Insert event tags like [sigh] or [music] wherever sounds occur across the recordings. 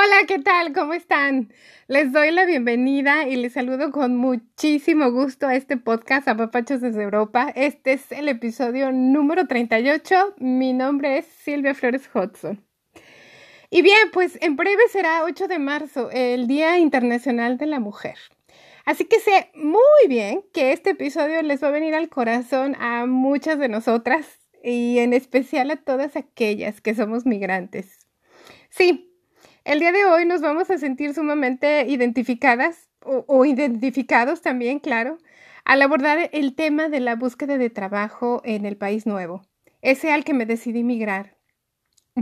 Hola, ¿qué tal? ¿Cómo están? Les doy la bienvenida y les saludo con muchísimo gusto a este podcast a Papachos desde Europa. Este es el episodio número 38. Mi nombre es Silvia Flores Hudson. Y bien, pues en breve será 8 de marzo, el Día Internacional de la Mujer. Así que sé muy bien que este episodio les va a venir al corazón a muchas de nosotras y en especial a todas aquellas que somos migrantes. Sí, el día de hoy nos vamos a sentir sumamente identificadas o, identificados también, claro, al abordar el tema de la búsqueda de trabajo en el país nuevo, ese al que me decidí migrar.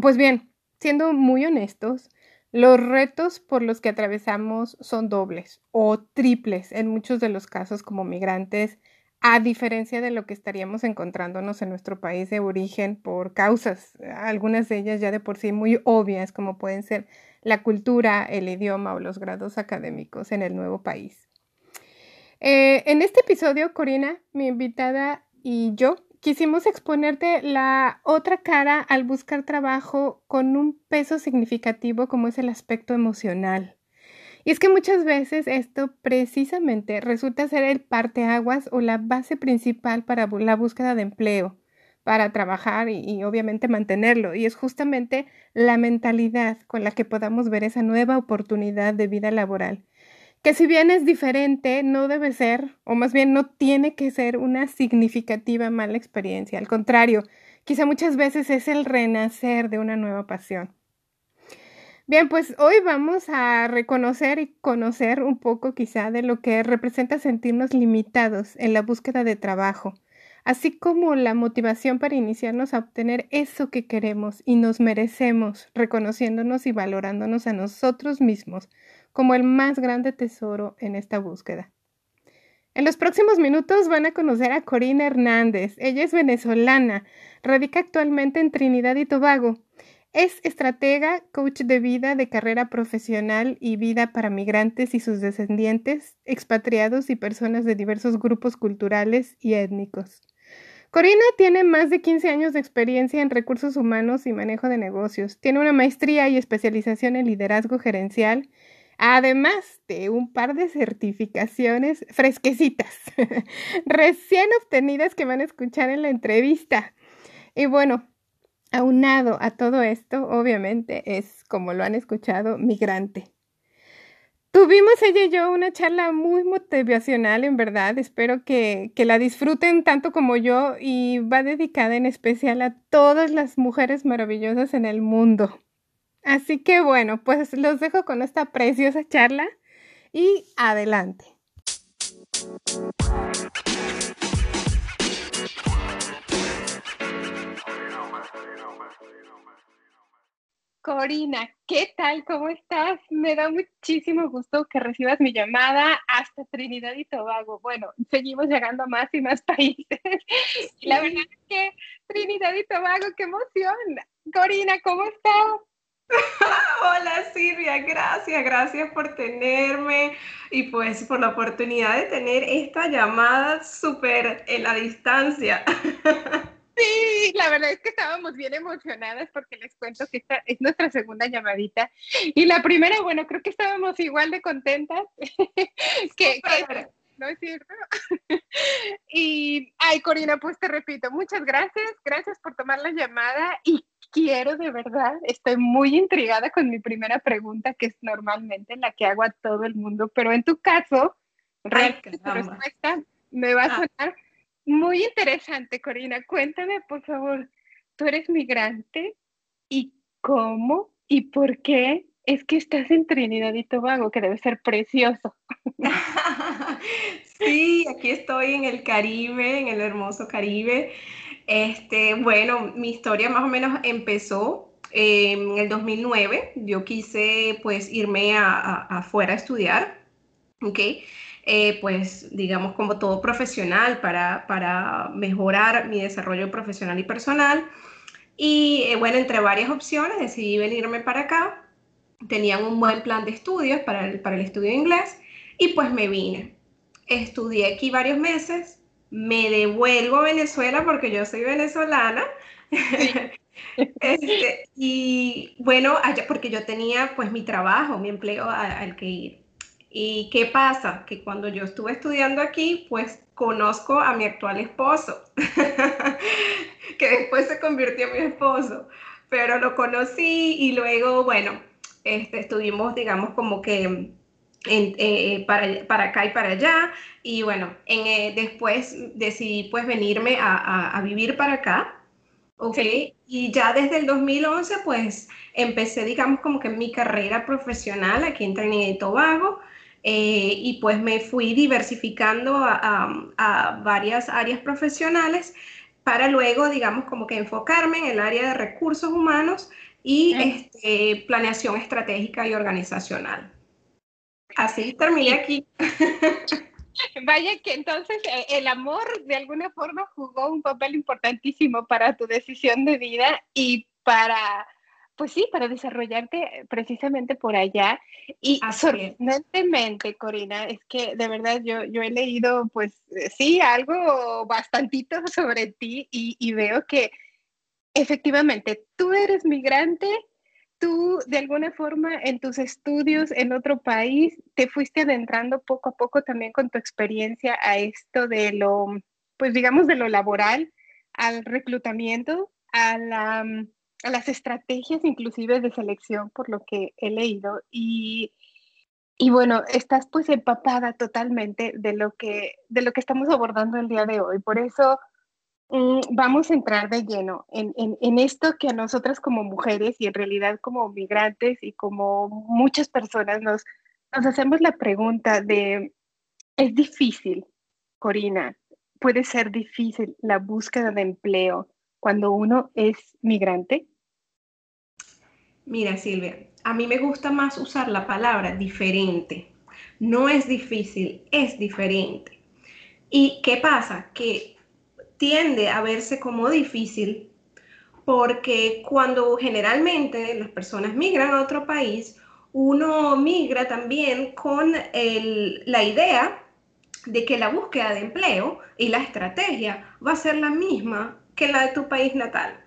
Pues bien, siendo muy honestos, los retos por los que atravesamos son dobles o triples en muchos de los casos como migrantes, a diferencia de lo que estaríamos encontrándonos en nuestro país de origen por causas, algunas de ellas ya de por sí muy obvias, como pueden ser la cultura, el idioma o los grados académicos en el nuevo país. Eh, en este episodio, Corina, mi invitada y yo quisimos exponerte la otra cara al buscar trabajo con un peso significativo como es el aspecto emocional. Y es que muchas veces esto precisamente resulta ser el parteaguas o la base principal para la búsqueda de empleo para trabajar y, obviamente mantenerlo. Y es justamente la mentalidad con la que podamos ver esa nueva oportunidad de vida laboral. Que si bien es diferente, no debe ser, o más bien no tiene que ser una significativa mala experiencia. Al contrario, quizá muchas veces es el renacer de una nueva pasión. Bien, pues hoy vamos a reconocer y conocer un poco quizá de lo que representa sentirnos limitados en la búsqueda de trabajo así como la motivación para iniciarnos a obtener eso que queremos y nos merecemos, reconociéndonos y valorándonos a nosotros mismos como el más grande tesoro en esta búsqueda. En los próximos minutos van a conocer a Corina Hernández. Ella es venezolana, radica actualmente en Trinidad y Tobago. Es estratega, coach de vida, de carrera profesional y vida para migrantes y sus descendientes, expatriados y personas de diversos grupos culturales y étnicos. Corina tiene más de 15 años de experiencia en recursos humanos y manejo de negocios. Tiene una maestría y especialización en liderazgo gerencial, además de un par de certificaciones fresquecitas, [laughs] recién obtenidas que van a escuchar en la entrevista. Y bueno, aunado a todo esto, obviamente es, como lo han escuchado, migrante. Tuvimos ella y yo una charla muy motivacional, en verdad. Espero que, que, la disfruten tanto como yo y va dedicada en especial a todas las mujeres maravillosas en el mundo. Así que bueno, pues los dejo con esta preciosa charla y adelante. Corina, ¿qué tal? ¿Cómo estás? Me da muchísimo gusto que recibas mi llamada hasta Trinidad y Tobago. Bueno, seguimos llegando a más y más [laughs] países. Y la verdad es que Trinidad y Tobago, qué emoción. Corina, ¿cómo estás? [laughs] Hola Silvia, gracias, gracias por tenerme y pues por la oportunidad de tener esta llamada súper en la distancia. [laughs] Sí, la verdad es que estábamos bien emocionadas porque les cuento que esta es nuestra segunda llamadita. Y la primera, bueno, creo que estábamos igual de contentas [laughs] que, ¿no es cierto? [laughs] y, ay, Corina, pues te repito, muchas gracias, gracias por tomar la llamada y quiero de verdad, estoy muy intrigada con mi primera pregunta, que es normalmente la que hago a todo el mundo, pero en tu caso, tu respuesta me va a ah. sonar muy interesante, Corina. Cuéntame, por favor, tú eres migrante y cómo y por qué es que estás en Trinidad y Tobago, que debe ser precioso. [laughs] sí, aquí estoy en el Caribe, en el hermoso Caribe. Este, bueno, mi historia más o menos empezó en el 2009 yo quise pues irme afuera a, estudiar, ¿ok? Eh, pues digamos como todo profesional para, para mejorar mi desarrollo profesional y personal. Y eh, bueno, entre varias opciones decidí venirme para acá. Tenían un buen plan de estudios para el, para el estudio de inglés y pues me vine. Estudié aquí varios meses, me devuelvo a Venezuela porque yo soy venezolana. [laughs] Este, y bueno, allá, porque yo tenía pues mi trabajo, mi empleo al que ir. ¿Y qué pasa? Que cuando yo estuve estudiando aquí, pues conozco a mi actual esposo, [laughs] que después se convirtió en mi esposo, pero lo conocí y luego, bueno, este, estuvimos, digamos, como que eh, para, para, acá y para allá, y bueno, en, eh, después decidí pues venirme a, a vivir para acá Ok, y ya desde el 2011 pues empecé digamos como que mi carrera profesional. Aquí en Trinidad y Tobago eh, y pues me fui diversificando a, varias áreas profesionales para luego digamos como que enfocarme en el área de recursos humanos y este, planeación estratégica y organizacional. Así terminé aquí. [laughs] Vaya que entonces eh, el amor de alguna forma jugó un papel importantísimo para tu decisión de vida y para, pues sí, para desarrollarte precisamente por allá. Y sorprendentemente, Corina, es que de verdad yo, yo he leído, pues eh, sí, algo bastantito [laughs] sobre ti y, y veo que efectivamente tú eres migrante tú de alguna forma en tus estudios en otro país te fuiste adentrando poco a poco también con tu experiencia a esto de lo, pues digamos, de lo laboral, al reclutamiento, a, la, las estrategias inclusive de selección, por lo que he leído. Y, y bueno, estás pues empapada totalmente de lo, que, de lo que estamos abordando el día de hoy. Por eso Mm, vamos a entrar de lleno en, esto que a nosotras como mujeres y en realidad como migrantes y como muchas personas nos, nos hacemos la pregunta de, ¿es difícil, Corina? ¿Puede ser difícil la búsqueda de empleo cuando uno es migrante? Mira, Silvia, a mí me gusta más usar la palabra diferente. No es difícil, es diferente. ¿Y qué pasa? Que tiende a verse como difícil porque cuando generalmente las personas migran a otro país, uno migra también con la idea de que la búsqueda de empleo y la estrategia va a ser la misma que la de tu país natal.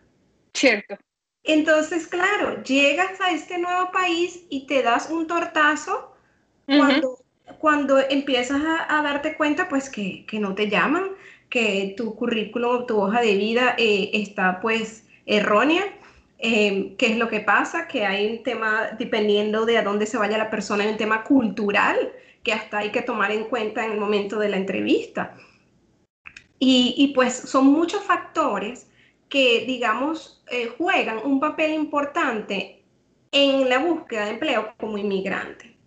Cierto. Entonces, claro, llegas a este nuevo país y te das un tortazo cuando, cuando empiezas a, darte cuenta, pues, que, que no te llaman, que tu currículum, tu hoja de vida eh, está pues errónea. Eh, ¿Qué es lo que pasa? Que hay un tema, dependiendo de a dónde se vaya la persona, hay un tema cultural que hasta hay que tomar en cuenta en el momento de la entrevista. Y, y pues son muchos factores que, digamos, eh, juegan un papel importante en la búsqueda de empleo como inmigrante.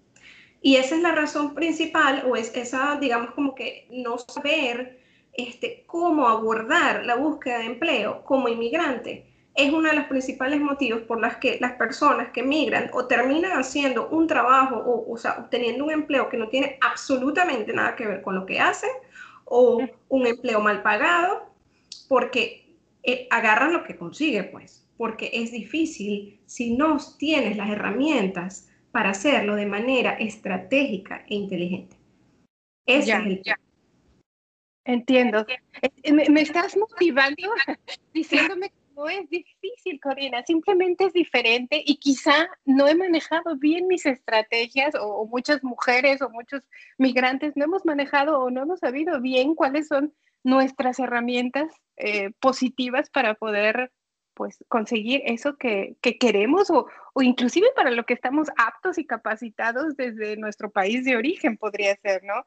Y esa es la razón principal, o es esa, digamos, como que no saber este, cómo abordar la búsqueda de empleo como inmigrante es uno de los principales motivos por los que las personas que migran o terminan haciendo un trabajo o, o sea, obteniendo un empleo que no tiene absolutamente nada que ver con lo que hacen o un empleo mal pagado, porque eh, agarran lo que consigue, pues, porque es difícil si no tienes las herramientas para hacerlo de manera estratégica e inteligente. Ese es el Entiendo. Eh, me, estás motivando [laughs] [laughs] diciéndome que no es difícil, Corina, simplemente es diferente y quizá no he manejado bien mis estrategias o, muchas mujeres o muchos migrantes no hemos manejado o no hemos sabido bien cuáles son nuestras herramientas eh, positivas para poder pues conseguir eso que, queremos o, o, inclusive para lo que estamos aptos y capacitados desde nuestro país de origen podría ser, ¿no?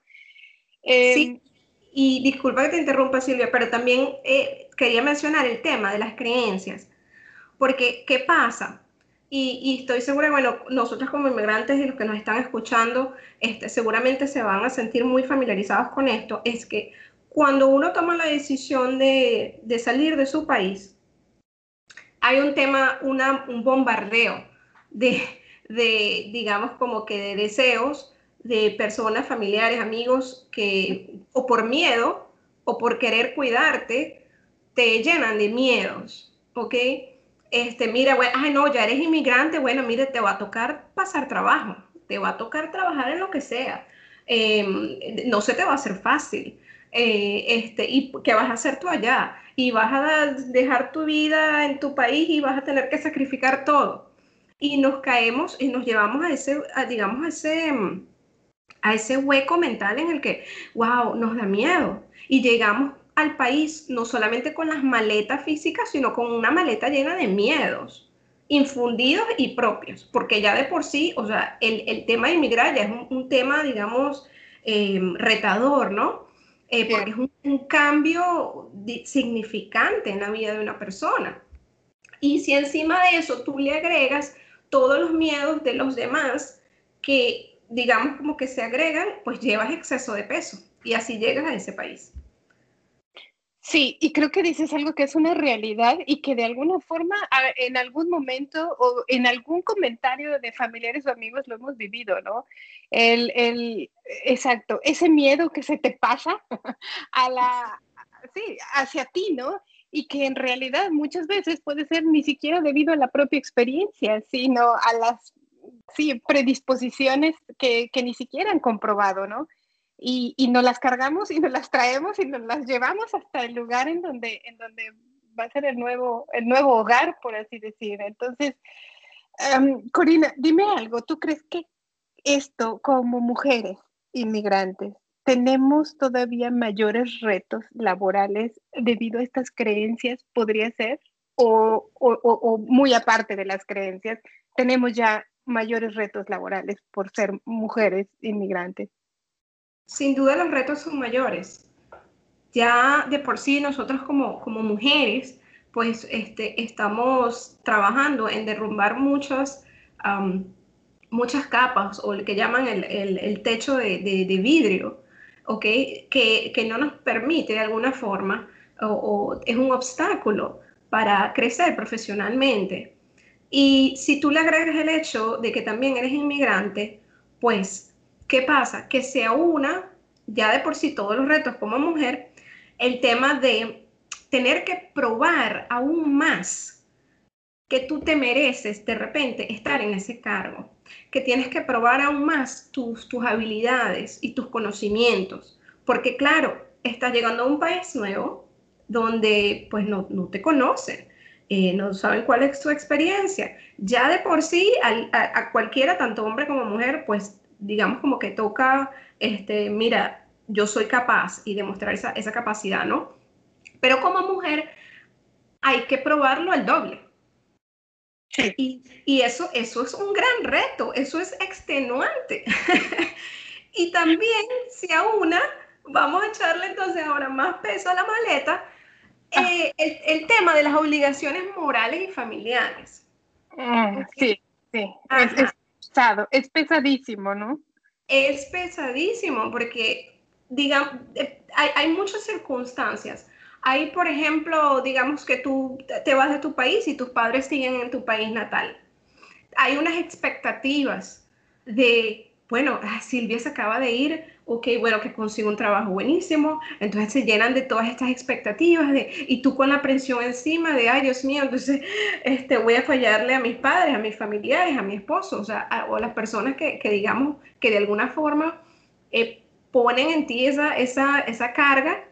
sí. Em, y disculpa que te interrumpa, Silvia, pero también eh, quería mencionar el tema de las creencias. Porque, ¿qué pasa? Y, estoy segura, bueno, nosotros como inmigrantes y los que nos están escuchando, este, seguramente se van a sentir muy familiarizados con esto, es que cuando uno toma la decisión de, de salir de su país, hay un tema, una, un bombardeo de, de, digamos, como que de deseos de personas, familiares, amigos, que o por miedo o por querer cuidarte, te llenan de miedos, ¿ok? Este, mira, bueno, ay, no, ya eres inmigrante, bueno, mire, te va a tocar pasar trabajo, te va a tocar trabajar en lo que sea, em, no se te va a hacer fácil. Eh, este, ¿Y qué vas a hacer tú allá? Y vas a dejar tu vida en tu país y vas a tener que sacrificar todo. Y nos caemos y nos llevamos a ese, digamos, a ese, a ese hueco mental en el que, wow, nos da miedo. Y llegamos al país no solamente con las maletas físicas, sino con una maleta llena de miedos infundidos y propios, porque ya de por sí, o sea, el, tema de inmigrar ya es un, tema, digamos, eh, retador, ¿no? Eh, porque es un, cambio significante en la vida de una persona. Y si encima de eso tú le agregas todos los miedos de los demás que, digamos, como que se agregan, pues llevas exceso de peso y así llegas a ese país. Sí, y creo que dices algo que es una realidad y que de alguna forma en algún momento o en algún comentario de familiares o amigos lo hemos vivido, ¿no? El, el exacto, ese miedo que se te pasa [laughs] a la, sí, hacia ti, ¿no? Y que en realidad muchas veces puede ser ni siquiera debido a la propia experiencia, sino a las sí, predisposiciones que, que ni siquiera han comprobado, ¿no? y, y nos las cargamos y nos las traemos y nos las llevamos hasta el lugar en donde, en donde va a ser el nuevo, el nuevo hogar, por así decir. Entonces, um, Corina, dime algo, ¿tú crees que esto como mujeres inmigrantes tenemos todavía mayores retos laborales debido a estas creencias, podría ser? O, o, o, muy aparte de las creencias, tenemos ya mayores retos laborales por ser mujeres inmigrantes. Sin duda los retos son mayores. Ya de por sí nosotros como, como mujeres, pues este, estamos trabajando en derrumbar muchas, muchas capas o lo que llaman el, el, techo de, de, vidrio, que, que, no nos permite de alguna forma o, o es un obstáculo para crecer profesionalmente. Y si tú le agregas el hecho de que también eres inmigrante, pues ¿Qué pasa? Que se aúna ya de por sí todos los retos como mujer, el tema de tener que probar aún más que tú te mereces de repente estar en ese cargo, que tienes que probar aún más tus, tus habilidades y tus conocimientos, porque claro, estás llegando a un país nuevo donde pues no, no te conocen, eh, no saben cuál es tu experiencia. Ya de por sí, a, cualquiera, tanto hombre como mujer, pues digamos como que toca, este, mira, yo soy capaz y demostrar esa, esa capacidad, ¿no? Pero como mujer hay que probarlo al doble. Y, y, eso, eso es un gran reto, eso es extenuante. [laughs] y también, si a una, vamos a echarle entonces ahora más peso a la maleta, ah. eh, el, el, tema de las obligaciones morales y familiares. Mm, sí, sí es pesadísimo, ¿no? Es pesadísimo porque, digamos, eh, hay, hay muchas circunstancias. Hay, por ejemplo, digamos que tú te vas de tu país y tus padres siguen en tu país natal. Hay unas expectativas de, bueno, ah, Silvia se acaba de ir, ok, bueno, que consigo un trabajo buenísimo, entonces se llenan de todas estas expectativas de, y tú con la presión encima de, ay, Dios mío, entonces este, voy a fallarle a mis padres, a mis familiares, a mi esposo, o sea, a, o las personas que, que, digamos que de alguna forma eh, ponen en ti esa, esa, esa carga,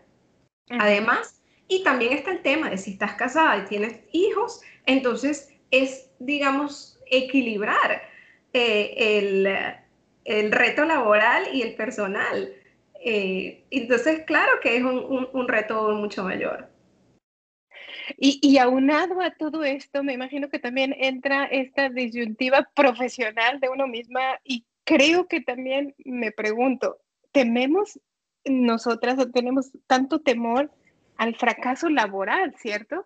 además, y también está el tema de si estás casada y tienes hijos, entonces es, digamos, equilibrar eh, el el reto laboral y el personal. Eh, entonces, claro que es un, reto mucho mayor. Y, y, aunado a todo esto, me imagino que también entra esta disyuntiva profesional de uno misma y creo que también me pregunto, ¿tememos nosotras o tenemos tanto temor al fracaso laboral, cierto?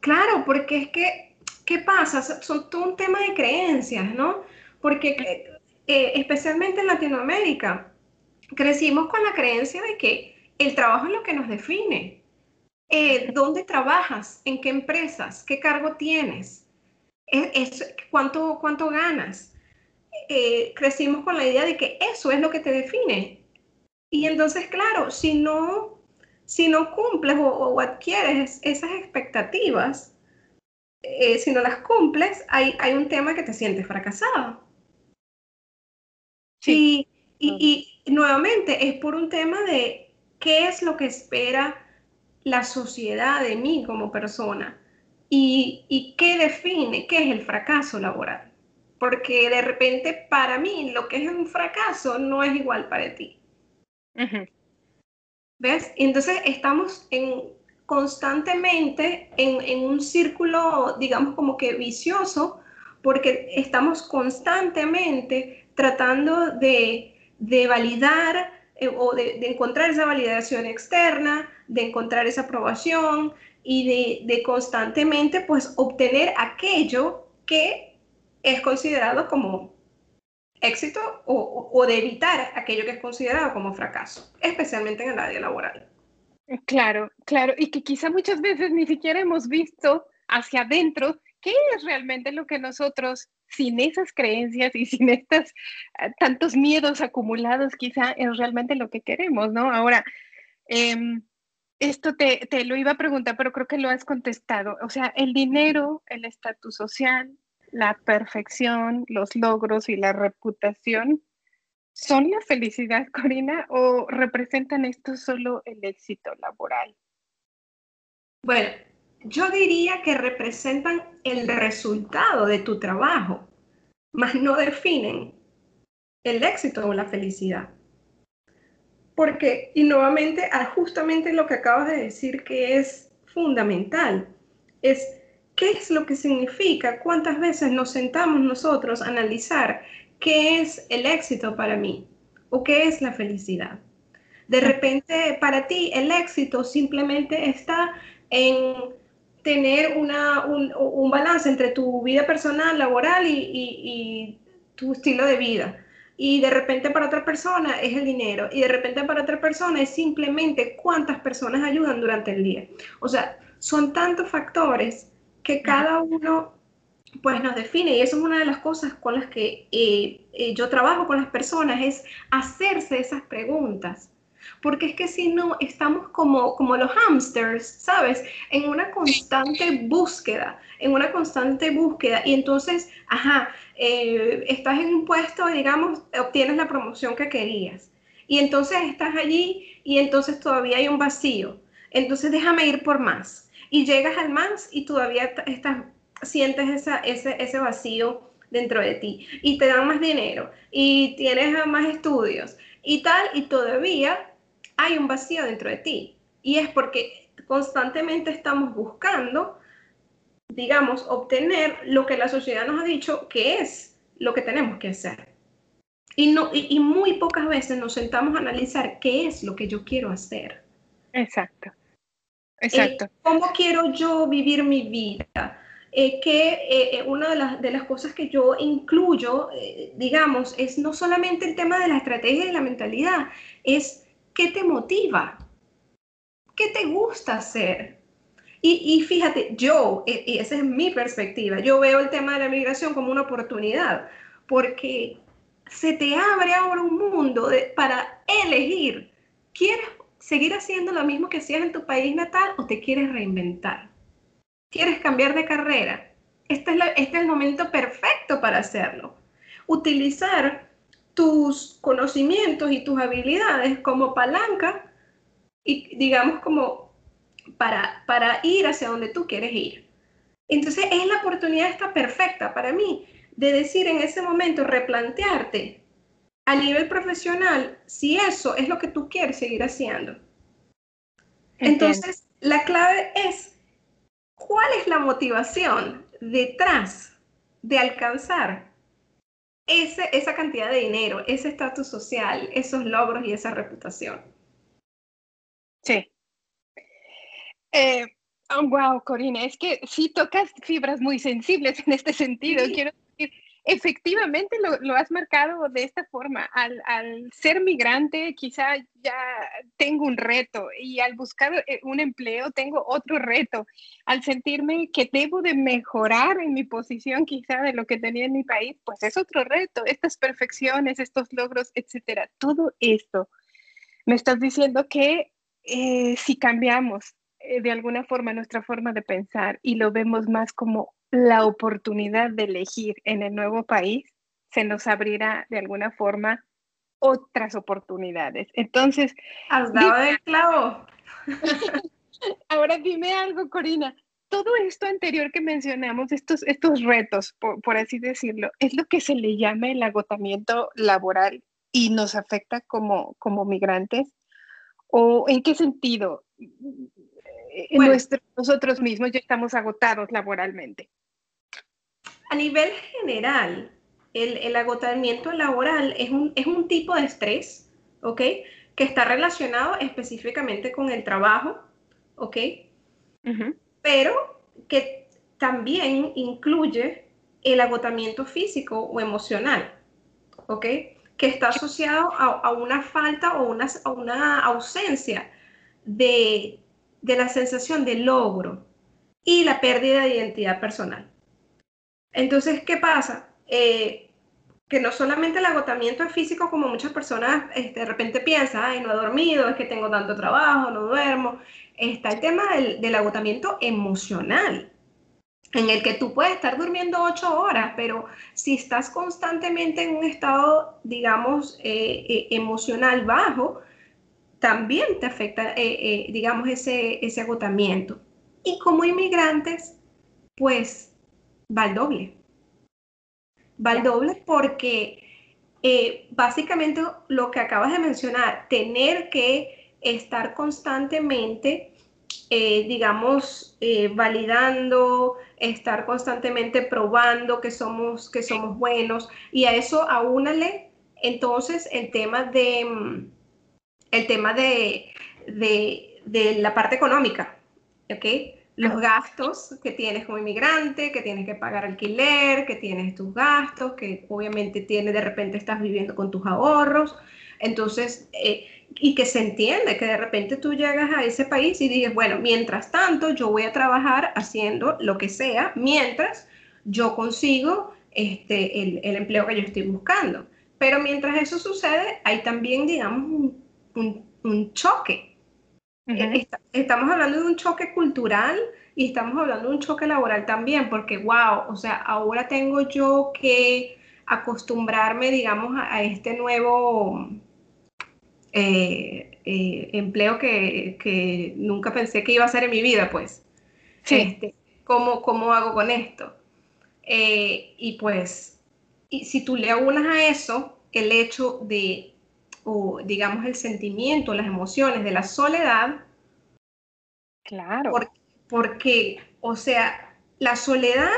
Claro, porque es que, ¿qué pasa? Son todo un tema de creencias, ¿no? porque eh, especialmente en Latinoamérica crecimos con la creencia de que el trabajo es lo que nos define. eh, dónde trabajas, en qué empresas, qué cargo tienes, es, cuánto, cuánto ganas. Eh, crecimos con la idea de que eso es lo que te define. Y entonces, claro, si no, si no cumples o, adquieres esas expectativas, eh, si no las cumples, hay, hay un tema que te sientes fracasado. Sí. Y, y, nuevamente es por un tema de qué es lo que espera la sociedad de mí como persona y, y qué define qué es el fracaso laboral. Porque de repente para mí lo que es un fracaso no es igual para ti. ¿Ves? Entonces estamos en, constantemente en, en, un círculo, digamos, como que vicioso, porque estamos constantemente tratando de de validar eh, o de, encontrar esa validación externa, de encontrar esa aprobación y de, constantemente pues obtener aquello que es considerado como éxito o, o, de evitar aquello que es considerado como fracaso, especialmente en el área laboral. Claro, claro, y que quizá muchas veces ni siquiera hemos visto hacia adentro qué es realmente lo que nosotros sin esas creencias y sin estos ah, tantos miedos acumulados, quizá es realmente lo que queremos, ¿no? Ahora, em, esto te, te, lo iba a preguntar, pero creo que lo has contestado. O sea, el dinero, el estatus social, la perfección, los logros y la reputación, ¿son la felicidad, [laughs] Corina, o representan esto solo el éxito laboral? Bueno, yo diría que representan el resultado de tu trabajo, mas no definen el éxito o la felicidad. Porque, y nuevamente, justamente lo que acabas de decir que es fundamental, es qué es lo que significa, cuántas veces nos sentamos nosotros a analizar qué es el éxito para mí o qué es la felicidad. De repente, para ti, el éxito simplemente está en tener una, un, balance entre tu vida personal, laboral y, tu estilo de vida. Y de repente para otra persona es el dinero. Y de repente para otra persona es simplemente cuántas personas ayudan durante el día. O sea, son tantos factores que cada uno pues nos define. Y eso es una de las cosas con las que eh, eh, yo trabajo con las personas, es hacerse esas preguntas porque es que si no, estamos como, como los hamsters, ¿sabes? En una constante búsqueda, en una constante búsqueda. Y entonces, ajá, eh, estás en un puesto, digamos, obtienes la promoción que querías. Y entonces estás allí y entonces todavía hay un vacío. Entonces déjame ir por más. Y llegas al más y todavía estás, sientes esa, ese, ese vacío dentro de ti. Y te dan más dinero y tienes más estudios y tal, y todavía hay un vacío dentro de ti. Y es porque constantemente estamos buscando, digamos, obtener lo que la sociedad nos ha dicho que es lo que tenemos que hacer. Y, no, y, muy pocas veces nos sentamos a analizar qué es lo que yo quiero hacer. Exacto. Eh, Exacto. ¿Cómo quiero yo vivir mi vida? Eh, que eh, una de las, de las, cosas que yo incluyo, digamos, es no solamente el tema de la estrategia y la mentalidad, es ¿Qué te motiva? ¿Qué te gusta hacer? Y, fíjate, yo, y esa es mi perspectiva, yo veo el tema de la migración como una oportunidad, porque se te abre ahora un mundo para elegir, ¿quieres seguir haciendo lo mismo que hacías en tu país natal o te quieres reinventar? ¿Quieres cambiar de carrera? Este es, este es el momento perfecto para hacerlo. Utilizar tus conocimientos y tus habilidades como palanca y digamos como para, para ir hacia donde tú quieres ir. Entonces es la oportunidad esta perfecta para mí de decir en ese momento, replantearte a nivel profesional si eso es lo que tú quieres seguir haciendo. Entonces, la clave es, ¿cuál es la motivación detrás de alcanzar esa cantidad de dinero, ese estatus social, esos logros y esa reputación. Sí. wow, eh, Corina, es que sí tocas fibras muy sensibles en este sentido. Quiero efectivamente lo, has marcado de esta forma. Al, ser migrante, quizá ya tengo un reto y al buscar eh, un empleo tengo otro reto. Al sentirme que debo de mejorar en mi posición, quizá de lo que tenía en mi país, pues es otro reto. Estas perfecciones, estos logros, etcétera. Todo esto me estás diciendo que eh, si cambiamos eh, de alguna forma nuestra forma de pensar y lo vemos más como la oportunidad de elegir en el nuevo país, se nos abrirá de alguna forma otras oportunidades. Entonces... Has dado el clavo. [laughs] Ahora dime algo, Corina. Todo esto anterior que mencionamos, estos, estos retos, por, así decirlo, es lo que se le llama el agotamiento laboral y nos afecta como, como migrantes. ¿O en qué sentido? Nosotros mismos ya estamos agotados laboralmente. A nivel general, el, agotamiento laboral es un, es un, tipo de estrés, ¿ok? Que está relacionado específicamente con el trabajo, ¿ok? Pero que también incluye el agotamiento físico o emocional, ¿ok? Que está asociado a, una falta o una, a una ausencia de, de la sensación de logro y la pérdida de identidad personal. Entonces, ¿qué pasa? Eh, que no solamente el agotamiento es físico, como muchas personas este, de repente piensan, ay, no he dormido, es que tengo tanto trabajo, no duermo. Está el tema del, agotamiento emocional, en el que tú puedes estar durmiendo ocho horas, pero si estás constantemente en un estado, digamos, eh, eh, emocional bajo, también te afecta, digamos, ese, ese agotamiento. Y como inmigrantes, pues va al doble. Va al doble porque eh, básicamente lo que acabas de mencionar, tener que estar constantemente, eh, digamos, eh, validando, estar constantemente probando que somos, que somos buenos y a eso aúnale entonces el tema de, mm, el tema de, de, de la parte económica, ¿ok? los gastos que tienes como inmigrante, que tienes que pagar alquiler, que tienes tus gastos, que obviamente tienes, de repente estás viviendo con tus ahorros. Entonces, eh, y que se entiende que de repente tú llegas a ese país y dices, bueno, mientras tanto yo voy a trabajar haciendo lo que sea, mientras yo consigo este, el, el empleo que yo estoy buscando. Pero mientras eso sucede, hay también, digamos, un, un, un choque eh, estamos hablando de un choque cultural y estamos hablando de un choque laboral también, porque, wow, o sea, ahora tengo yo que acostumbrarme, digamos, a, este nuevo eh, eh, empleo que, nunca pensé que iba a ser en mi vida, pues. Sí. Este, ¿cómo, ¿Cómo hago con esto? y pues, y si tú le aunas a eso el hecho de o digamos el sentimiento, las emociones de la soledad. Claro. Porque, o sea, la soledad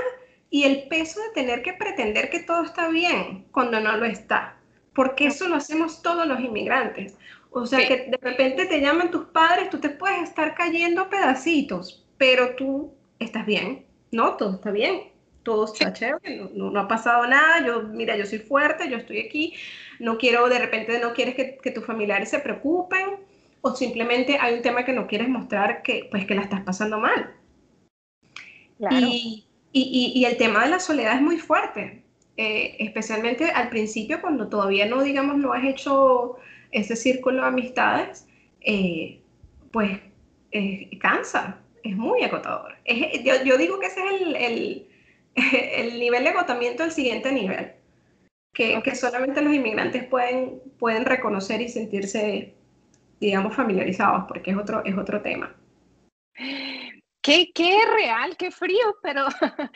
y el peso de tener que pretender que todo está bien cuando no lo está. Porque eso lo hacemos todos los inmigrantes. O sea, que de repente te llaman tus padres, tú te puedes estar cayendo pedacitos, pero tú estás bien. No, todo está bien todo está chévere, no, no, ha pasado nada, yo, mira, yo soy fuerte, yo estoy aquí, no quiero, de repente no quieres que, que, tus familiares se preocupen, o simplemente hay un tema que no quieres mostrar que, pues, que la estás pasando mal. Y, y, y, el tema de la soledad es muy fuerte, eh, especialmente al principio, cuando todavía no, digamos, no has hecho ese círculo de amistades, eh, pues eh, cansa, es muy agotador. yo, yo, digo que ese es el, el [laughs] el nivel de agotamiento el siguiente nivel, que, que, solamente los inmigrantes pueden, pueden reconocer y sentirse, digamos, familiarizados, porque es otro, es otro tema. Qué, qué real, qué frío, pero, [laughs]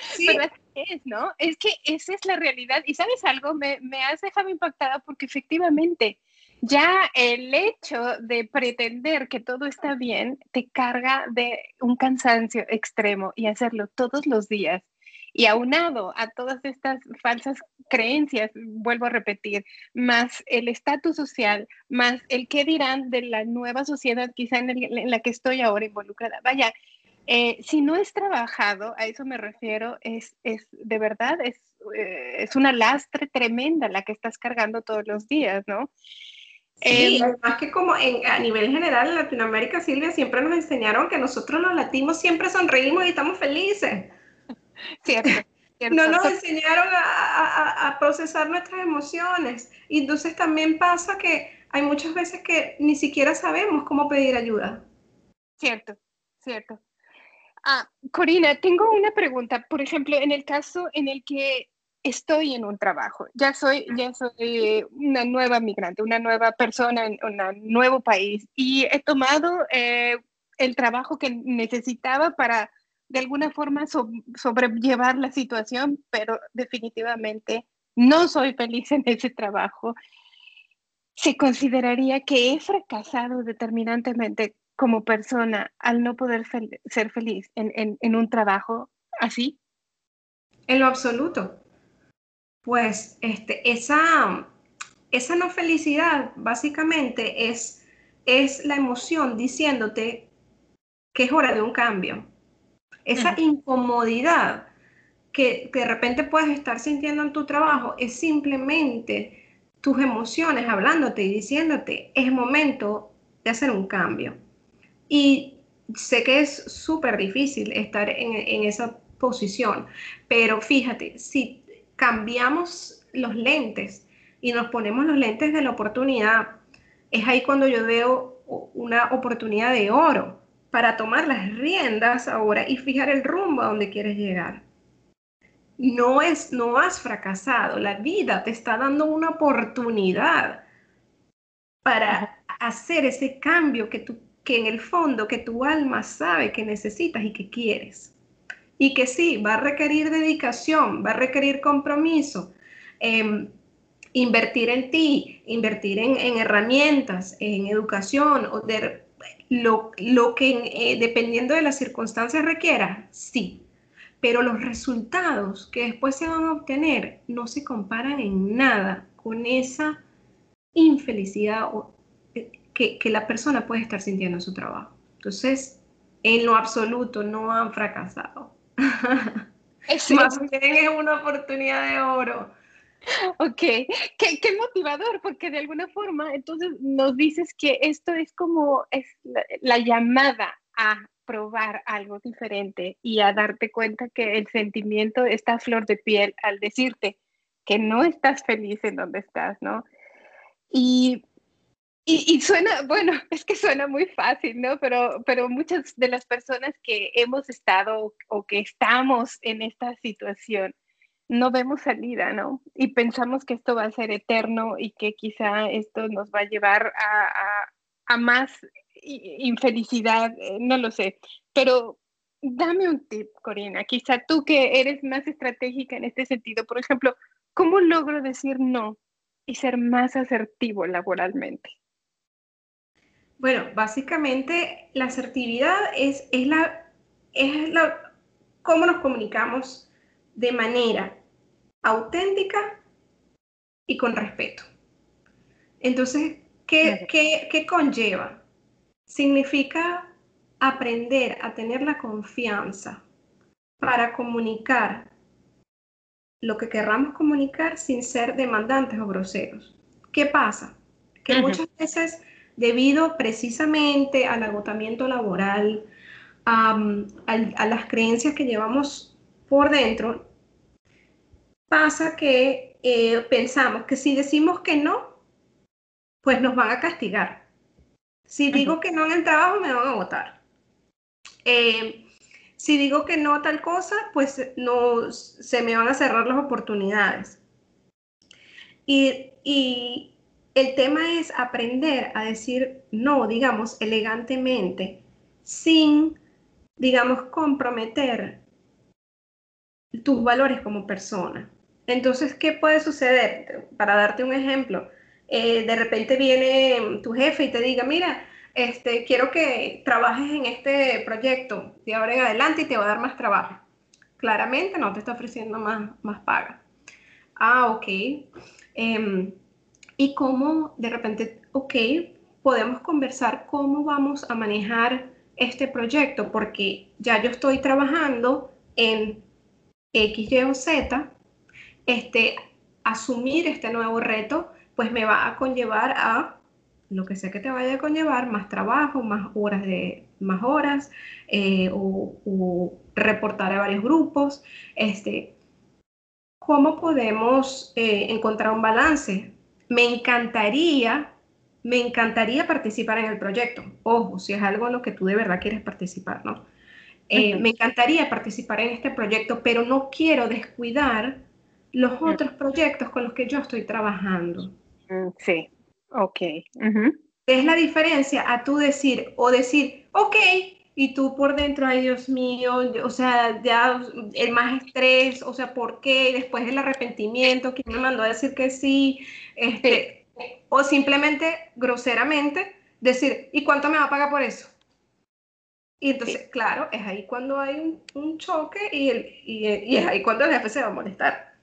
es, ¿no? Es que esa es la realidad. Y sabes algo, me, me has dejado impactada porque efectivamente ya el hecho de pretender que todo está bien te carga de un cansancio extremo y hacerlo todos los días y aunado a todas estas falsas creencias, vuelvo a repetir, más el estatus social, más el qué dirán de la nueva sociedad quizá en, la que estoy ahora involucrada. Vaya, Eh, si no es trabajado, a eso me refiero, es, es de verdad, es, eh, es una lastre tremenda la que estás cargando todos los días, ¿no? Sí, em, además que como en, a nivel general en Latinoamérica, Silvia, siempre nos enseñaron que nosotros los latinos siempre sonreímos y estamos felices. [laughs] Cierto. No nos enseñaron a, a, procesar nuestras emociones. Y entonces también pasa que hay muchas veces que ni siquiera sabemos cómo pedir ayuda. Cierto, cierto. Ah, Corina, tengo una pregunta. Por ejemplo, en el caso en el que estoy en un trabajo, ya soy, ya soy una nueva migrante, una nueva persona en un nuevo país y he tomado eh, el trabajo que necesitaba para de alguna forma sobrellevar la situación, pero definitivamente no soy feliz en ese trabajo. ¿Se consideraría que he fracasado determinantemente como persona al no poder ser feliz en, en, un trabajo así? En lo absoluto. Pues este, esa, esa no felicidad básicamente es, es la emoción diciéndote que es hora de un cambio. Esa incomodidad que, que de repente puedes estar sintiendo en tu trabajo es simplemente tus emociones hablándote y diciéndote, es momento de hacer un cambio. Y sé que es súper difícil estar en, esa posición, pero fíjate, si cambiamos los lentes y nos ponemos los lentes de la oportunidad, es ahí cuando yo veo una oportunidad de oro para tomar las riendas ahora y fijar el rumbo a donde quieres llegar. No es, no has fracasado, la vida te está dando una oportunidad para hacer ese cambio que tú que en el fondo que tu alma sabe que necesitas y que quieres. Y que sí, va a requerir dedicación, va a requerir compromiso, em, invertir en ti, invertir en, herramientas, en educación, o de, lo, lo, que eh, dependiendo de las circunstancias requiera, sí. Pero los resultados que después se van a obtener no se comparan en nada con esa infelicidad que, la persona puede estar sintiendo en su trabajo. Entonces, en lo absoluto no han fracasado. [laughs] Más bien es una oportunidad de oro. [laughs] Ok, qué, qué, motivador, porque de alguna forma entonces nos dices que esto es como es la, llamada a probar algo diferente y a darte cuenta que el sentimiento está a flor de piel al decirte que no estás feliz en donde estás, ¿no? Y y, suena, bueno, [laughs] es que suena muy fácil, ¿no? Pero, pero muchas de las personas que hemos estado o que estamos en esta situación no vemos salida, ¿no? Y pensamos que esto va a ser eterno y que quizá esto nos va a llevar a, a, más infelicidad, eh, no lo sé. Pero dame un tip, Corina, quizá tú que eres más estratégica en este sentido, por ejemplo, ¿cómo logro decir no y ser más asertivo laboralmente? Bueno, básicamente la asertividad es, es, la, es la, cómo nos comunicamos de manera auténtica y con respeto. Entonces, ¿qué, qué, qué conlleva? Significa aprender a tener la confianza para comunicar lo que querramos comunicar sin ser demandantes o groseros. ¿Qué pasa? Que muchas veces debido precisamente al agotamiento laboral, a, las creencias que llevamos por dentro, pasa que eh, pensamos que si decimos que no, pues nos van a castigar. Si digo que no en el trabajo, me van a votar. Eh, si digo que no a tal cosa, pues no, se me van a cerrar las oportunidades. Y, y, el tema es aprender a decir no, digamos, elegantemente, sin, digamos, comprometer tus valores como persona. Entonces, ¿qué puede suceder? Para darte un ejemplo, eh, de repente viene tu jefe y te diga, mira, este, quiero que trabajes en este proyecto de ahora en adelante y te va a dar más trabajo. Claramente no te está ofreciendo más, más paga. Ah, ok. Em, y cómo de repente, ok, podemos conversar cómo vamos a manejar este proyecto porque ya yo estoy trabajando en X, Y o Z, este, asumir este nuevo reto, pues me va a conllevar a lo que sea que te vaya a conllevar, más trabajo, más horas de más horas, eh, o, reportar a varios grupos. Este, ¿Cómo podemos eh, encontrar un balance? Me encantaría, me encantaría participar en el proyecto. Ojo, si es algo en lo que tú de verdad quieres participar, ¿no? Eh, me encantaría participar en este proyecto, pero no quiero descuidar los otros proyectos con los que yo estoy trabajando. Mm, sí, ok. Es la diferencia a tú decir o decir, ok, y tú por dentro, ay Dios mío, o sea, ya el más estrés, o sea, ¿por qué? Y después el arrepentimiento, ¿quién me mandó a decir que sí? Este, O simplemente, groseramente, decir, ¿y cuánto me va a pagar por eso? Y entonces, claro, es ahí cuando hay un, choque y, el, y, y es ahí cuando el jefe se va a molestar.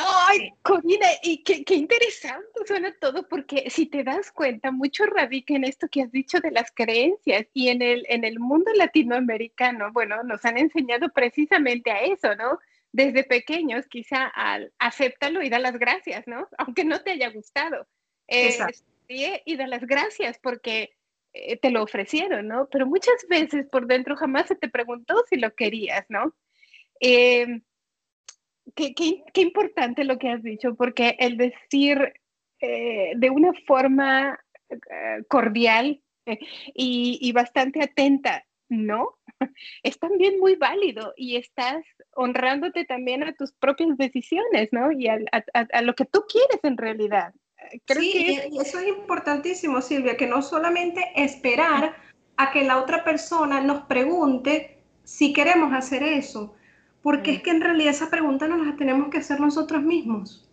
Ay, Corina, y qué, qué, interesante suena todo, porque si te das cuenta, mucho radica en esto que has dicho de las creencias y en el, en el mundo latinoamericano, bueno, nos han enseñado precisamente a eso, ¿no? Desde pequeños, quizá al acéptalo y da las gracias, ¿no? Aunque no te haya gustado. Eh, y da las gracias porque eh, te lo ofrecieron, ¿no? Pero muchas veces por dentro jamás se te preguntó si lo querías, ¿no? Eh, qué, importante lo que has dicho, porque el decir eh, de una forma eh, cordial y, bastante atenta, no, es también muy válido y estás honrándote también a tus propias decisiones, ¿no? Y a, a lo que tú quieres en realidad. Sí, y eso es importantísimo, Silvia, que no solamente esperar a que la otra persona nos pregunte si queremos hacer eso, porque es que en realidad esa pregunta nos la tenemos que hacer nosotros mismos.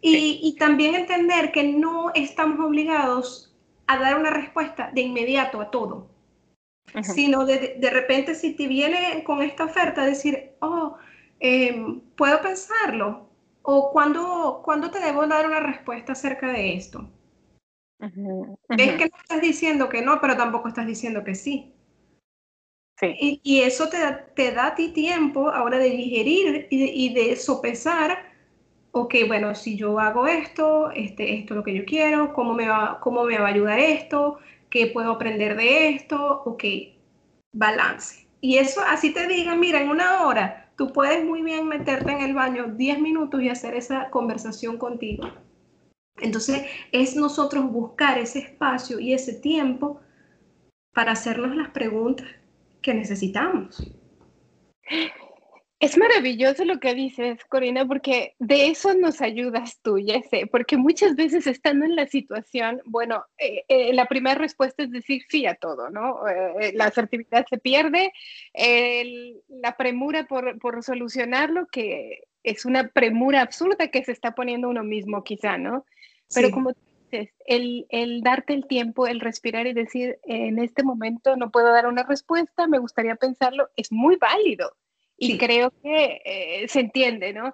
Y, también entender que no estamos obligados a dar una respuesta de inmediato a todo, sino de, de, repente si te viene con esta oferta, decir, oh, em, puedo pensarlo, o ¿cuándo, ¿cuándo te debo dar una respuesta acerca de esto? Es que no estás diciendo que no, pero tampoco estás diciendo que sí. Y, eso te da, te da a ti tiempo ahora de digerir y de, sopesar, ok, bueno, si yo hago esto, este, esto es lo que yo quiero, ¿cómo me, va, cómo me va a ayudar esto, qué puedo aprender de esto, ok, balance. Y eso así te diga, mira, en una hora tú puedes muy bien meterte en el baño 10 minutos y hacer esa conversación contigo. Entonces es nosotros buscar ese espacio y ese tiempo para hacernos las preguntas que necesitamos. Es maravilloso lo que dices, Corina, porque de eso nos ayudas tú, ya sé, porque muchas veces estando en la situación, bueno, eh, eh, la primera respuesta es decir sí a todo, ¿no? Eh, la asertividad se pierde, la premura por, por, solucionarlo, que es una premura absurda que se está poniendo uno mismo quizá, ¿no? Pero como el, el, darte el tiempo, el respirar y decir, en este momento no puedo dar una respuesta, me gustaría pensarlo, es muy válido. Y creo que eh, se entiende, ¿no?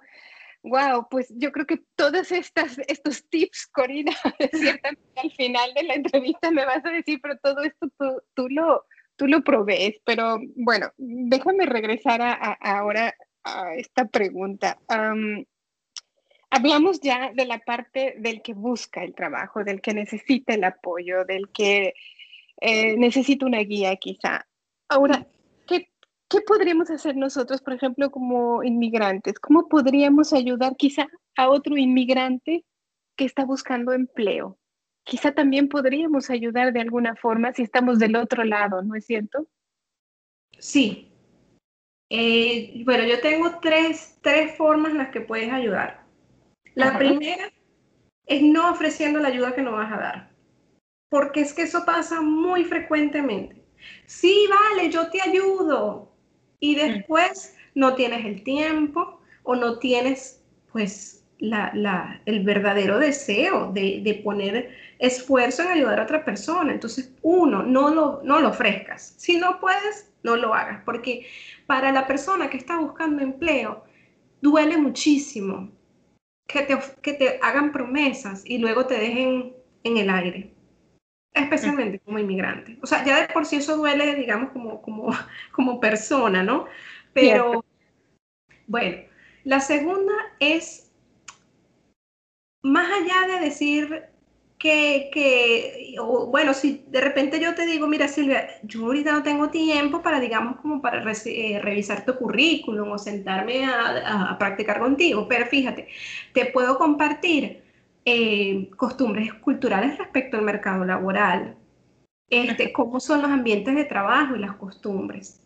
Wow, pues yo creo que todos estas, estos tips, Corina, [laughs] ciertamente al final de la entrevista me vas a decir, pero todo esto tú, tú lo, tú lo provees. Pero bueno, déjame regresar a, ahora a esta pregunta hablamos ya de la parte del que busca el trabajo, del que necesita el apoyo, del que eh, necesita una guía quizá. Ahora, ¿qué, ¿qué, podríamos hacer nosotros, por ejemplo, como inmigrantes? ¿Cómo podríamos ayudar quizá a otro inmigrante que está buscando empleo? Quizá también podríamos ayudar de alguna forma si estamos del otro lado, ¿no es cierto? Sí. Eh, bueno, yo tengo tres, tres formas en las que puedes ayudar. La primera es no ofreciendo la ayuda que no vas a dar, porque es que eso pasa muy frecuentemente. Sí, vale, yo te ayudo y después no tienes el tiempo o no tienes pues la, el verdadero deseo de, de, poner esfuerzo en ayudar a otra persona. Entonces, uno, no lo, no lo ofrezcas. Si no puedes, no lo hagas, porque para la persona que está buscando empleo, duele muchísimo que te, que te hagan promesas y luego te dejen en el aire. Especialmente como inmigrante. O sea, ya de por sí eso duele, digamos, como, como, [laughs] como persona, ¿no? Pero, bueno, la segunda es, más allá de decir que, que bueno, si de repente yo te digo, mira Silvia, yo ahorita no tengo tiempo para, digamos, como para eh, revisar tu currículum o sentarme a, practicar contigo, pero fíjate, te puedo compartir eh, costumbres culturales respecto al mercado laboral, este, cómo son los ambientes de trabajo y las costumbres.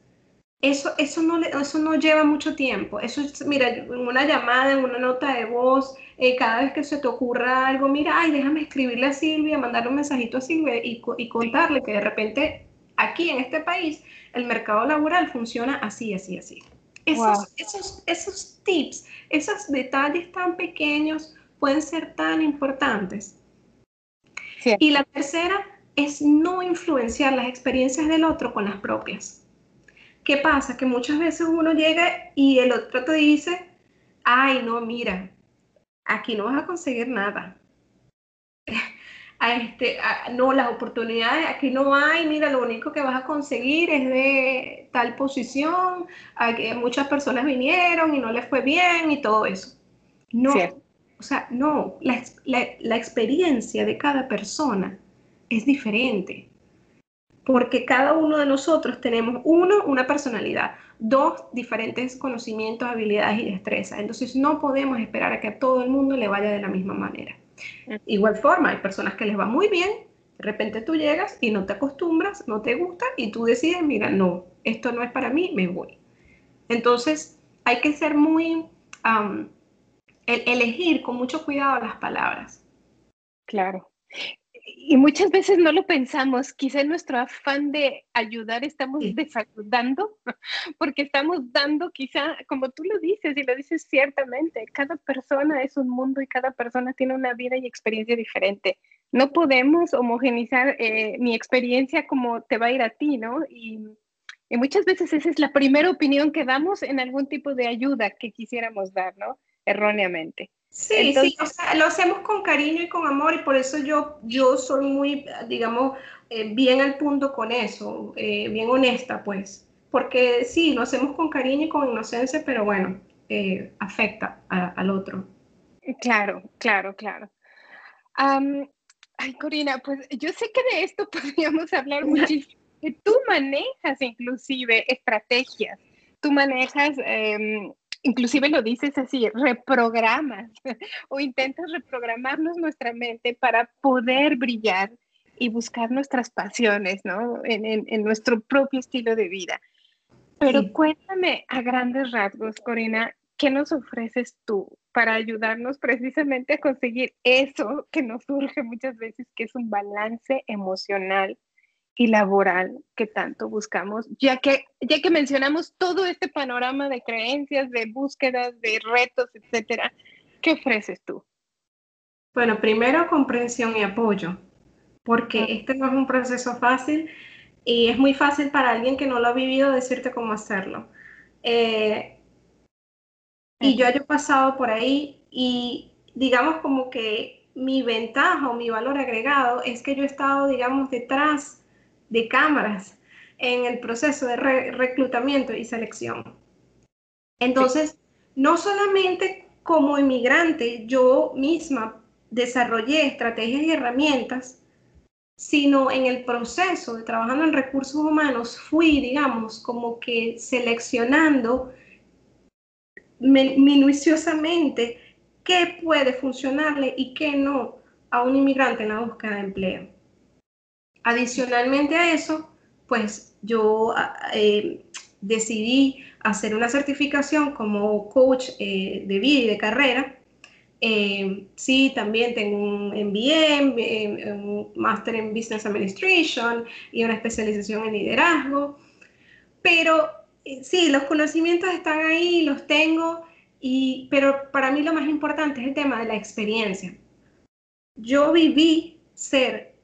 Eso, eso, no, eso no lleva mucho tiempo. Eso es, mira, en una llamada, en una nota de voz, eh, cada vez que se te ocurra algo, mira, ay, déjame escribirle a Silvia, mandarle un mensajito a Silvia y, y contarle que de repente aquí en este país el mercado laboral funciona así, así, así. Esos, esos, esos tips, esos detalles tan pequeños pueden ser tan importantes. Y la tercera es no influenciar las experiencias del otro con las propias. ¿Qué pasa? Que muchas veces uno llega y el otro te dice, ay, no, mira, aquí no vas a conseguir nada. [laughs] A este, no, las oportunidades aquí no hay, mira, lo único que vas a conseguir es de tal posición, que muchas personas vinieron y no les fue bien y todo eso. No, o sea, no, la, la experiencia de cada persona es diferente porque cada uno de nosotros tenemos, uno, una personalidad, dos, diferentes conocimientos, habilidades y destrezas. Entonces no podemos esperar a que a todo el mundo le vaya de la misma manera. Igual forma, hay personas que les va muy bien, de repente tú llegas y no te acostumbras, no te gusta y tú decides, mira, no, esto no es para mí, me voy. Entonces hay que ser muy, elegir con mucho cuidado las palabras. Claro y muchas veces no lo pensamos, quizá en nuestro afán de ayudar estamos desayudando, [laughs] porque estamos dando quizá, como tú lo dices y lo dices ciertamente, cada persona es un mundo y cada persona tiene una vida y experiencia diferente. No podemos homogenizar eh, mi experiencia como te va a ir a ti, ¿no? Y, y muchas veces esa es la primera opinión que damos en algún tipo de ayuda que quisiéramos dar, ¿no? Erróneamente. Sí, sí, o sea, lo hacemos con cariño y con amor y por eso yo, yo soy muy, digamos, eh, bien al punto con eso, eh, bien honesta, pues, porque sí, lo hacemos con cariño y con inocencia, pero bueno, eh, afecta al otro. Claro, claro, claro. ay, Corina, pues yo sé que de esto [laughs] podríamos hablar muchísimo. Tú manejas inclusive estrategias, tú manejas em, inclusive lo dices así, reprogramas [laughs] o intentas reprogramarnos nuestra mente para poder brillar y buscar nuestras pasiones, ¿no? En, nuestro propio estilo de vida. Pero cuéntame a grandes rasgos, Corina, ¿qué nos ofreces tú para ayudarnos precisamente a conseguir eso que nos surge muchas veces, que es un balance emocional y laboral que tanto buscamos, ya que, ya que mencionamos todo este panorama de creencias, de búsquedas, de retos, etcétera, ¿qué ofreces tú? Bueno, primero comprensión y apoyo, porque este no es un proceso fácil y es muy fácil para alguien que no lo ha vivido decirte cómo hacerlo. Eh, y yo he pasado por ahí y digamos como que mi ventaja o mi valor agregado es que yo he estado, digamos, detrás de cámaras en el proceso de reclutamiento y selección. Entonces, no solamente como inmigrante yo misma desarrollé estrategias y herramientas, sino en el proceso de trabajando en recursos humanos fui, digamos, como que seleccionando minuciosamente qué puede funcionarle y qué no a un inmigrante en la búsqueda de empleo. Adicionalmente a eso, pues yo ah, eh, decidí hacer una certificación como coach eh, de vida y de carrera. Eh, sí, también tengo un MBA, un Master en Business Administration y una especialización en liderazgo. Pero sí, los conocimientos están ahí, los tengo, y, pero para mí lo más importante es el tema de la experiencia. Yo viví ser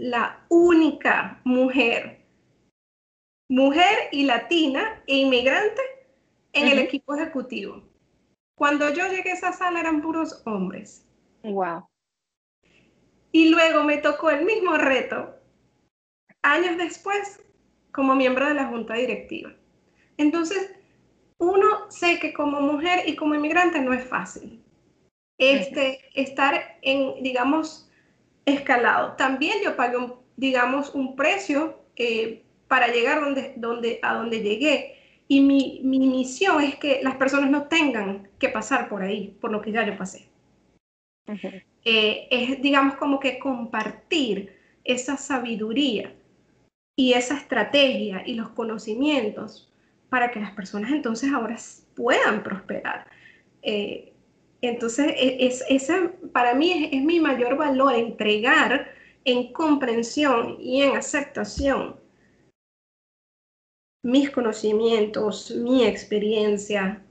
la única mujer, mujer y latina e inmigrante en el equipo ejecutivo. Cuando yo llegué a esa sala eran puros hombres. Wow. Y luego me tocó el mismo reto años después como miembro de la junta directiva. Entonces, uno sé que como mujer y como inmigrante no es fácil este, estar en, digamos, escalado. También yo pagué, un, digamos, un precio eh, para llegar donde, donde, a donde llegué. Y mi, mi, misión es que las personas no tengan que pasar por ahí, por lo que ya yo pasé. Eh, es, digamos, como que compartir esa sabiduría y esa estrategia y los conocimientos para que las personas entonces ahora puedan prosperar. Eh, entonces, e, es, para mí es, mi mayor valor, entregar en comprensión y en aceptación mis conocimientos, mi experiencia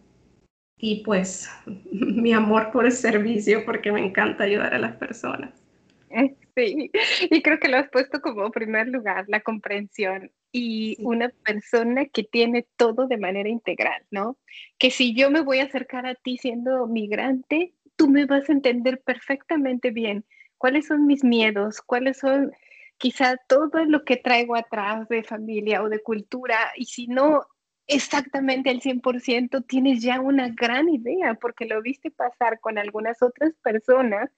y pues [laughs] mi amor por el servicio porque me encanta ayudar a las personas. [laughs] Sí, y creo que lo has puesto como primer lugar, la comprensión y una persona que tiene todo de manera integral, ¿no? Que si yo me voy a acercar a ti siendo migrante, tú me vas a entender perfectamente bien cuáles son mis miedos, cuáles son quizá todo lo que traigo atrás de familia o de cultura, y si no exactamente al 100%, tienes ya una gran idea porque lo viste pasar con algunas otras personas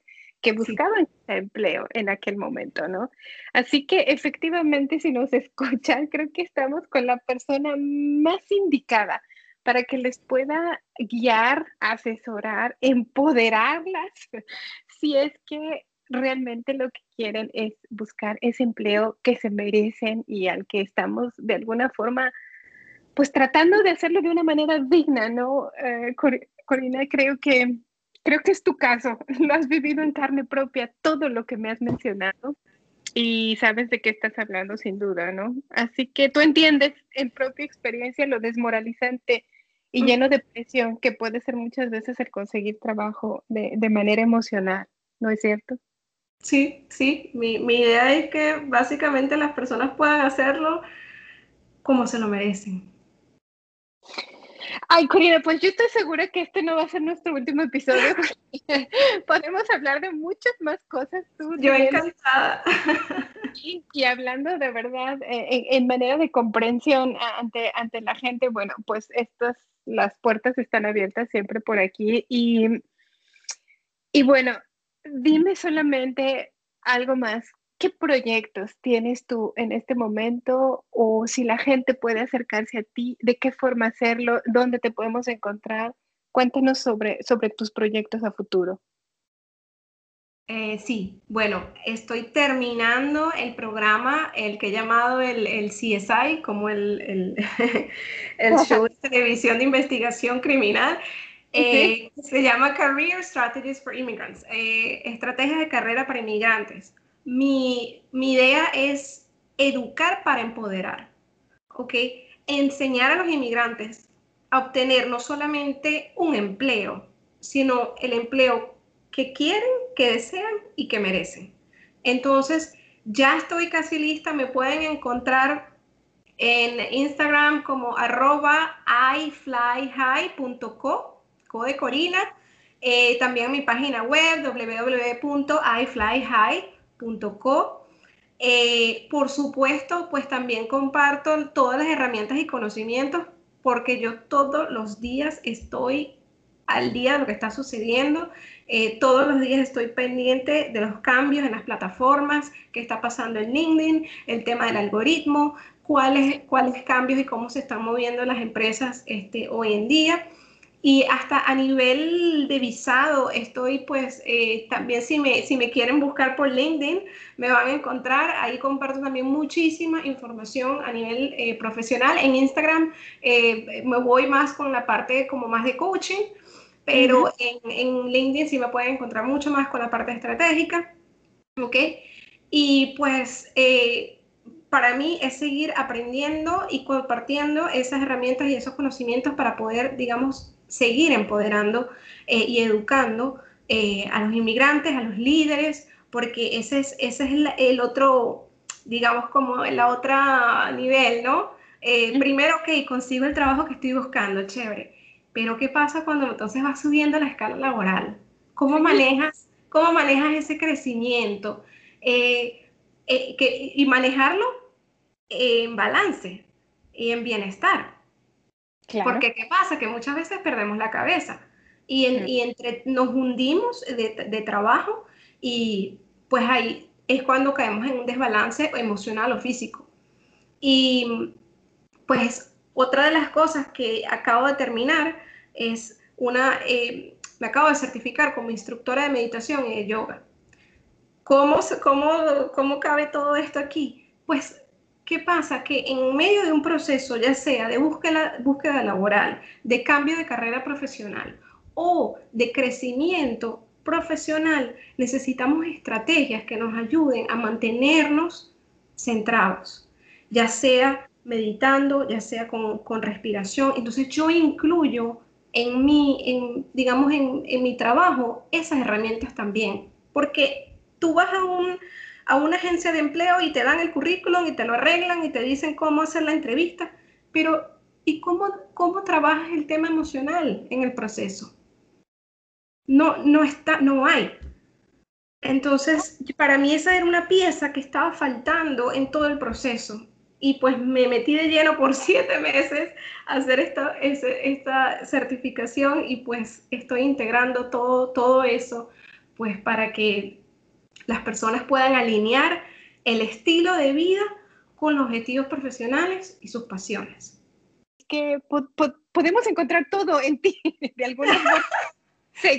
que buscaban empleo en aquel momento, ¿no? Así que efectivamente, si nos [laughs] escuchan, creo que estamos con la persona más indicada para que les pueda guiar, asesorar, empoderarlas, [laughs] si es que realmente lo que quieren es buscar ese empleo que se merecen y al que estamos de alguna forma, pues tratando de hacerlo de una manera digna, ¿no? Eh, Corina, creo que creo que es tu caso. [laughs] Lo has vivido en carne propia, todo lo que me has mencionado. Y sabes de qué estás hablando sin duda, ¿no? Así que tú entiendes en propia experiencia lo desmoralizante y lleno de presión que puede ser muchas veces el conseguir trabajo de, de manera emocional, ¿no es cierto? Sí, sí. Mi, mi idea es que básicamente las personas puedan hacerlo como se lo merecen. Ay, Corina, pues yo estoy segura que este no va a ser nuestro último episodio. [laughs] Podemos hablar de muchas más cosas. Tú, yo encantada. Y, y, hablando de verdad, eh, en, manera de comprensión ante, ante la gente, bueno, pues estas, las puertas están abiertas siempre por aquí. Y, y bueno, dime solamente algo más. ¿Qué proyectos tienes tú en este momento o si la gente puede acercarse a ti, de qué forma hacerlo, dónde te podemos encontrar? Cuéntanos sobre, sobre tus proyectos a futuro. Eh, sí, bueno, estoy terminando el programa, el que he llamado el, el CSI, como el, el, [laughs] el, show de televisión de investigación criminal. Eh, se llama Career Strategies for Immigrants, eh, estrategias de carrera para inmigrantes mi, idea es educar para empoderar, ¿ok? Enseñar a los inmigrantes a obtener no solamente un empleo, sino el empleo que quieren, que desean y que merecen. Entonces, ya estoy casi lista, me pueden encontrar en Instagram como arroba iflyhigh.co, co de Corina, eh, también mi página web www.iflyhigh.com Co. Eh, por supuesto, pues también comparto todas las herramientas y conocimientos porque yo todos los días estoy al día de lo que está sucediendo. Eh, todos los días estoy pendiente de los cambios en las plataformas, qué está pasando en LinkedIn, el tema del algoritmo, cuáles, cuáles cambios y cómo se están moviendo las empresas este, hoy en día. Y hasta a nivel de visado, estoy pues eh, también si me, si me quieren buscar por LinkedIn, me van a encontrar. Ahí comparto también muchísima información a nivel eh, profesional. En Instagram eh, me voy más con la parte como más de coaching, pero en, en, LinkedIn sí me pueden encontrar mucho más con la parte estratégica. ¿Ok? Y pues para mí es seguir aprendiendo y compartiendo esas herramientas y esos conocimientos para poder, digamos, seguir empoderando eh, y educando eh, a los inmigrantes, a los líderes, porque ese es, ese es el, otro, digamos, como la otra nivel, ¿no? Eh, primero, ok, consigo el trabajo que estoy buscando, chévere, pero ¿qué pasa cuando entonces vas subiendo la escala laboral? ¿Cómo manejas, cómo manejas ese crecimiento? y manejarlo en balance y en bienestar. Porque ¿qué pasa? Que muchas veces perdemos la cabeza y, entre, nos hundimos de, de, trabajo y pues ahí es cuando caemos en un desbalance emocional o físico. Y pues otra de las cosas que acabo de terminar es una, eh, me acabo de certificar como instructora de meditación y de yoga. ¿Cómo, cómo, ¿Cómo cabe todo esto aquí? Pues, ¿qué pasa? Que en medio de un proceso, ya sea de búsqueda, laboral, de cambio de carrera profesional o de crecimiento profesional, necesitamos estrategias que nos ayuden a mantenernos centrados, ya sea meditando, ya sea con, respiración. Entonces yo incluyo en mi, digamos, en, mi trabajo esas herramientas también, porque tú vas a, un, a una agencia de empleo y te dan el currículum y te lo arreglan y te dicen cómo hacer la entrevista, pero ¿y cómo, cómo trabajas el tema emocional en el proceso? No, no está, no hay. Entonces, para mí esa era una pieza que estaba faltando en todo el proceso y pues me metí de lleno por [laughs] siete meses a hacer esta, esta certificación y pues estoy integrando todo, todo eso pues para que las personas puedan alinear el estilo de vida con los objetivos profesionales y sus pasiones. Que podemos encontrar todo en ti, [laughs] de alguna forma.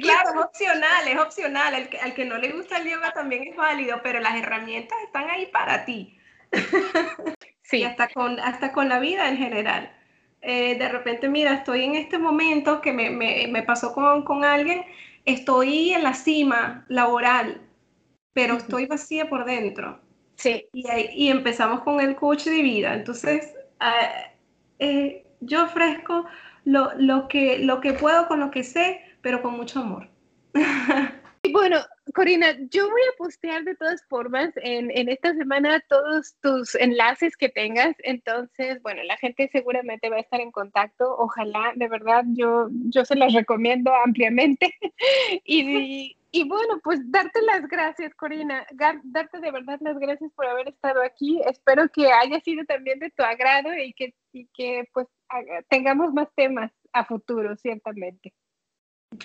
Claro, es opcional, es opcional. Al que, al que no le gusta el yoga también es válido, pero las herramientas están ahí para ti. Sí. hasta con, hasta con la vida en general. Eh, de repente, mira, estoy en este momento que me, me, me pasó con, con, alguien, estoy en la cima laboral, pero estoy vacía por dentro. Sí. Y, y empezamos con el coach de vida. Entonces, ah, eh, yo ofrezco lo, lo, que, lo que puedo con lo que sé, pero con mucho amor. [laughs] Bueno, Corina, yo voy a postear de todas formas en, en, esta semana todos tus enlaces que tengas. Entonces, bueno, la gente seguramente va a estar en contacto. Ojalá, de verdad, yo, yo se las recomiendo ampliamente. [laughs] y, [laughs] y, bueno, pues darte las gracias, Corina. Darte de verdad las gracias por haber estado aquí. Espero que haya sido también de tu agrado y que, y que pues tengamos más temas a futuro, ciertamente.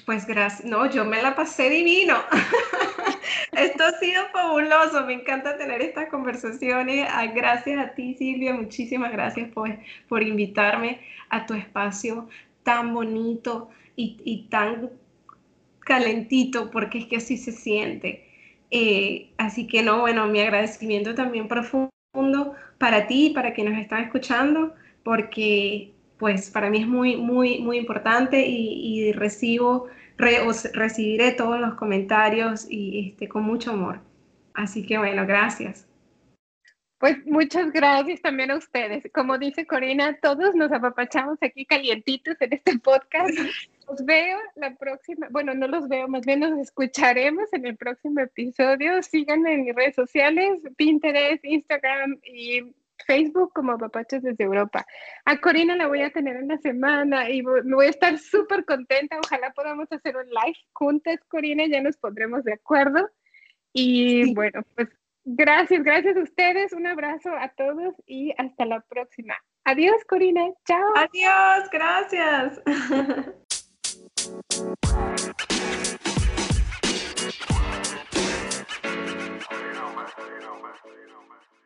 Pues gracias, no, yo me la pasé divino. [laughs] Esto ha sido fabuloso, me encanta tener estas conversaciones. Gracias a ti, Silvia, muchísimas gracias por, por invitarme a tu espacio tan bonito y, tan calentito, porque es que así se siente. Eh, así que no, bueno, mi agradecimiento también profundo para ti y para quienes están escuchando, porque pues para mí es muy, muy, muy importante y, recibo, recibiré todos los comentarios y este, con mucho amor. Así que bueno, gracias. Pues muchas gracias también a ustedes. Como dice Corina, todos nos apapachamos aquí calientitos en este podcast. Los veo la próxima, bueno, no los veo, más bien nos escucharemos en el próximo episodio. Síganme en mis redes sociales, Pinterest, Instagram y Facebook como Papachos desde Europa. A Corina la voy a tener en la semana y me voy a estar súper contenta. Ojalá podamos hacer un live juntas, Corina, ya nos pondremos de acuerdo. Y bueno, pues gracias, gracias a ustedes. Un abrazo a todos y hasta la próxima. Adiós, Corina. Chao. Adiós, gracias. [laughs] You know, man. You.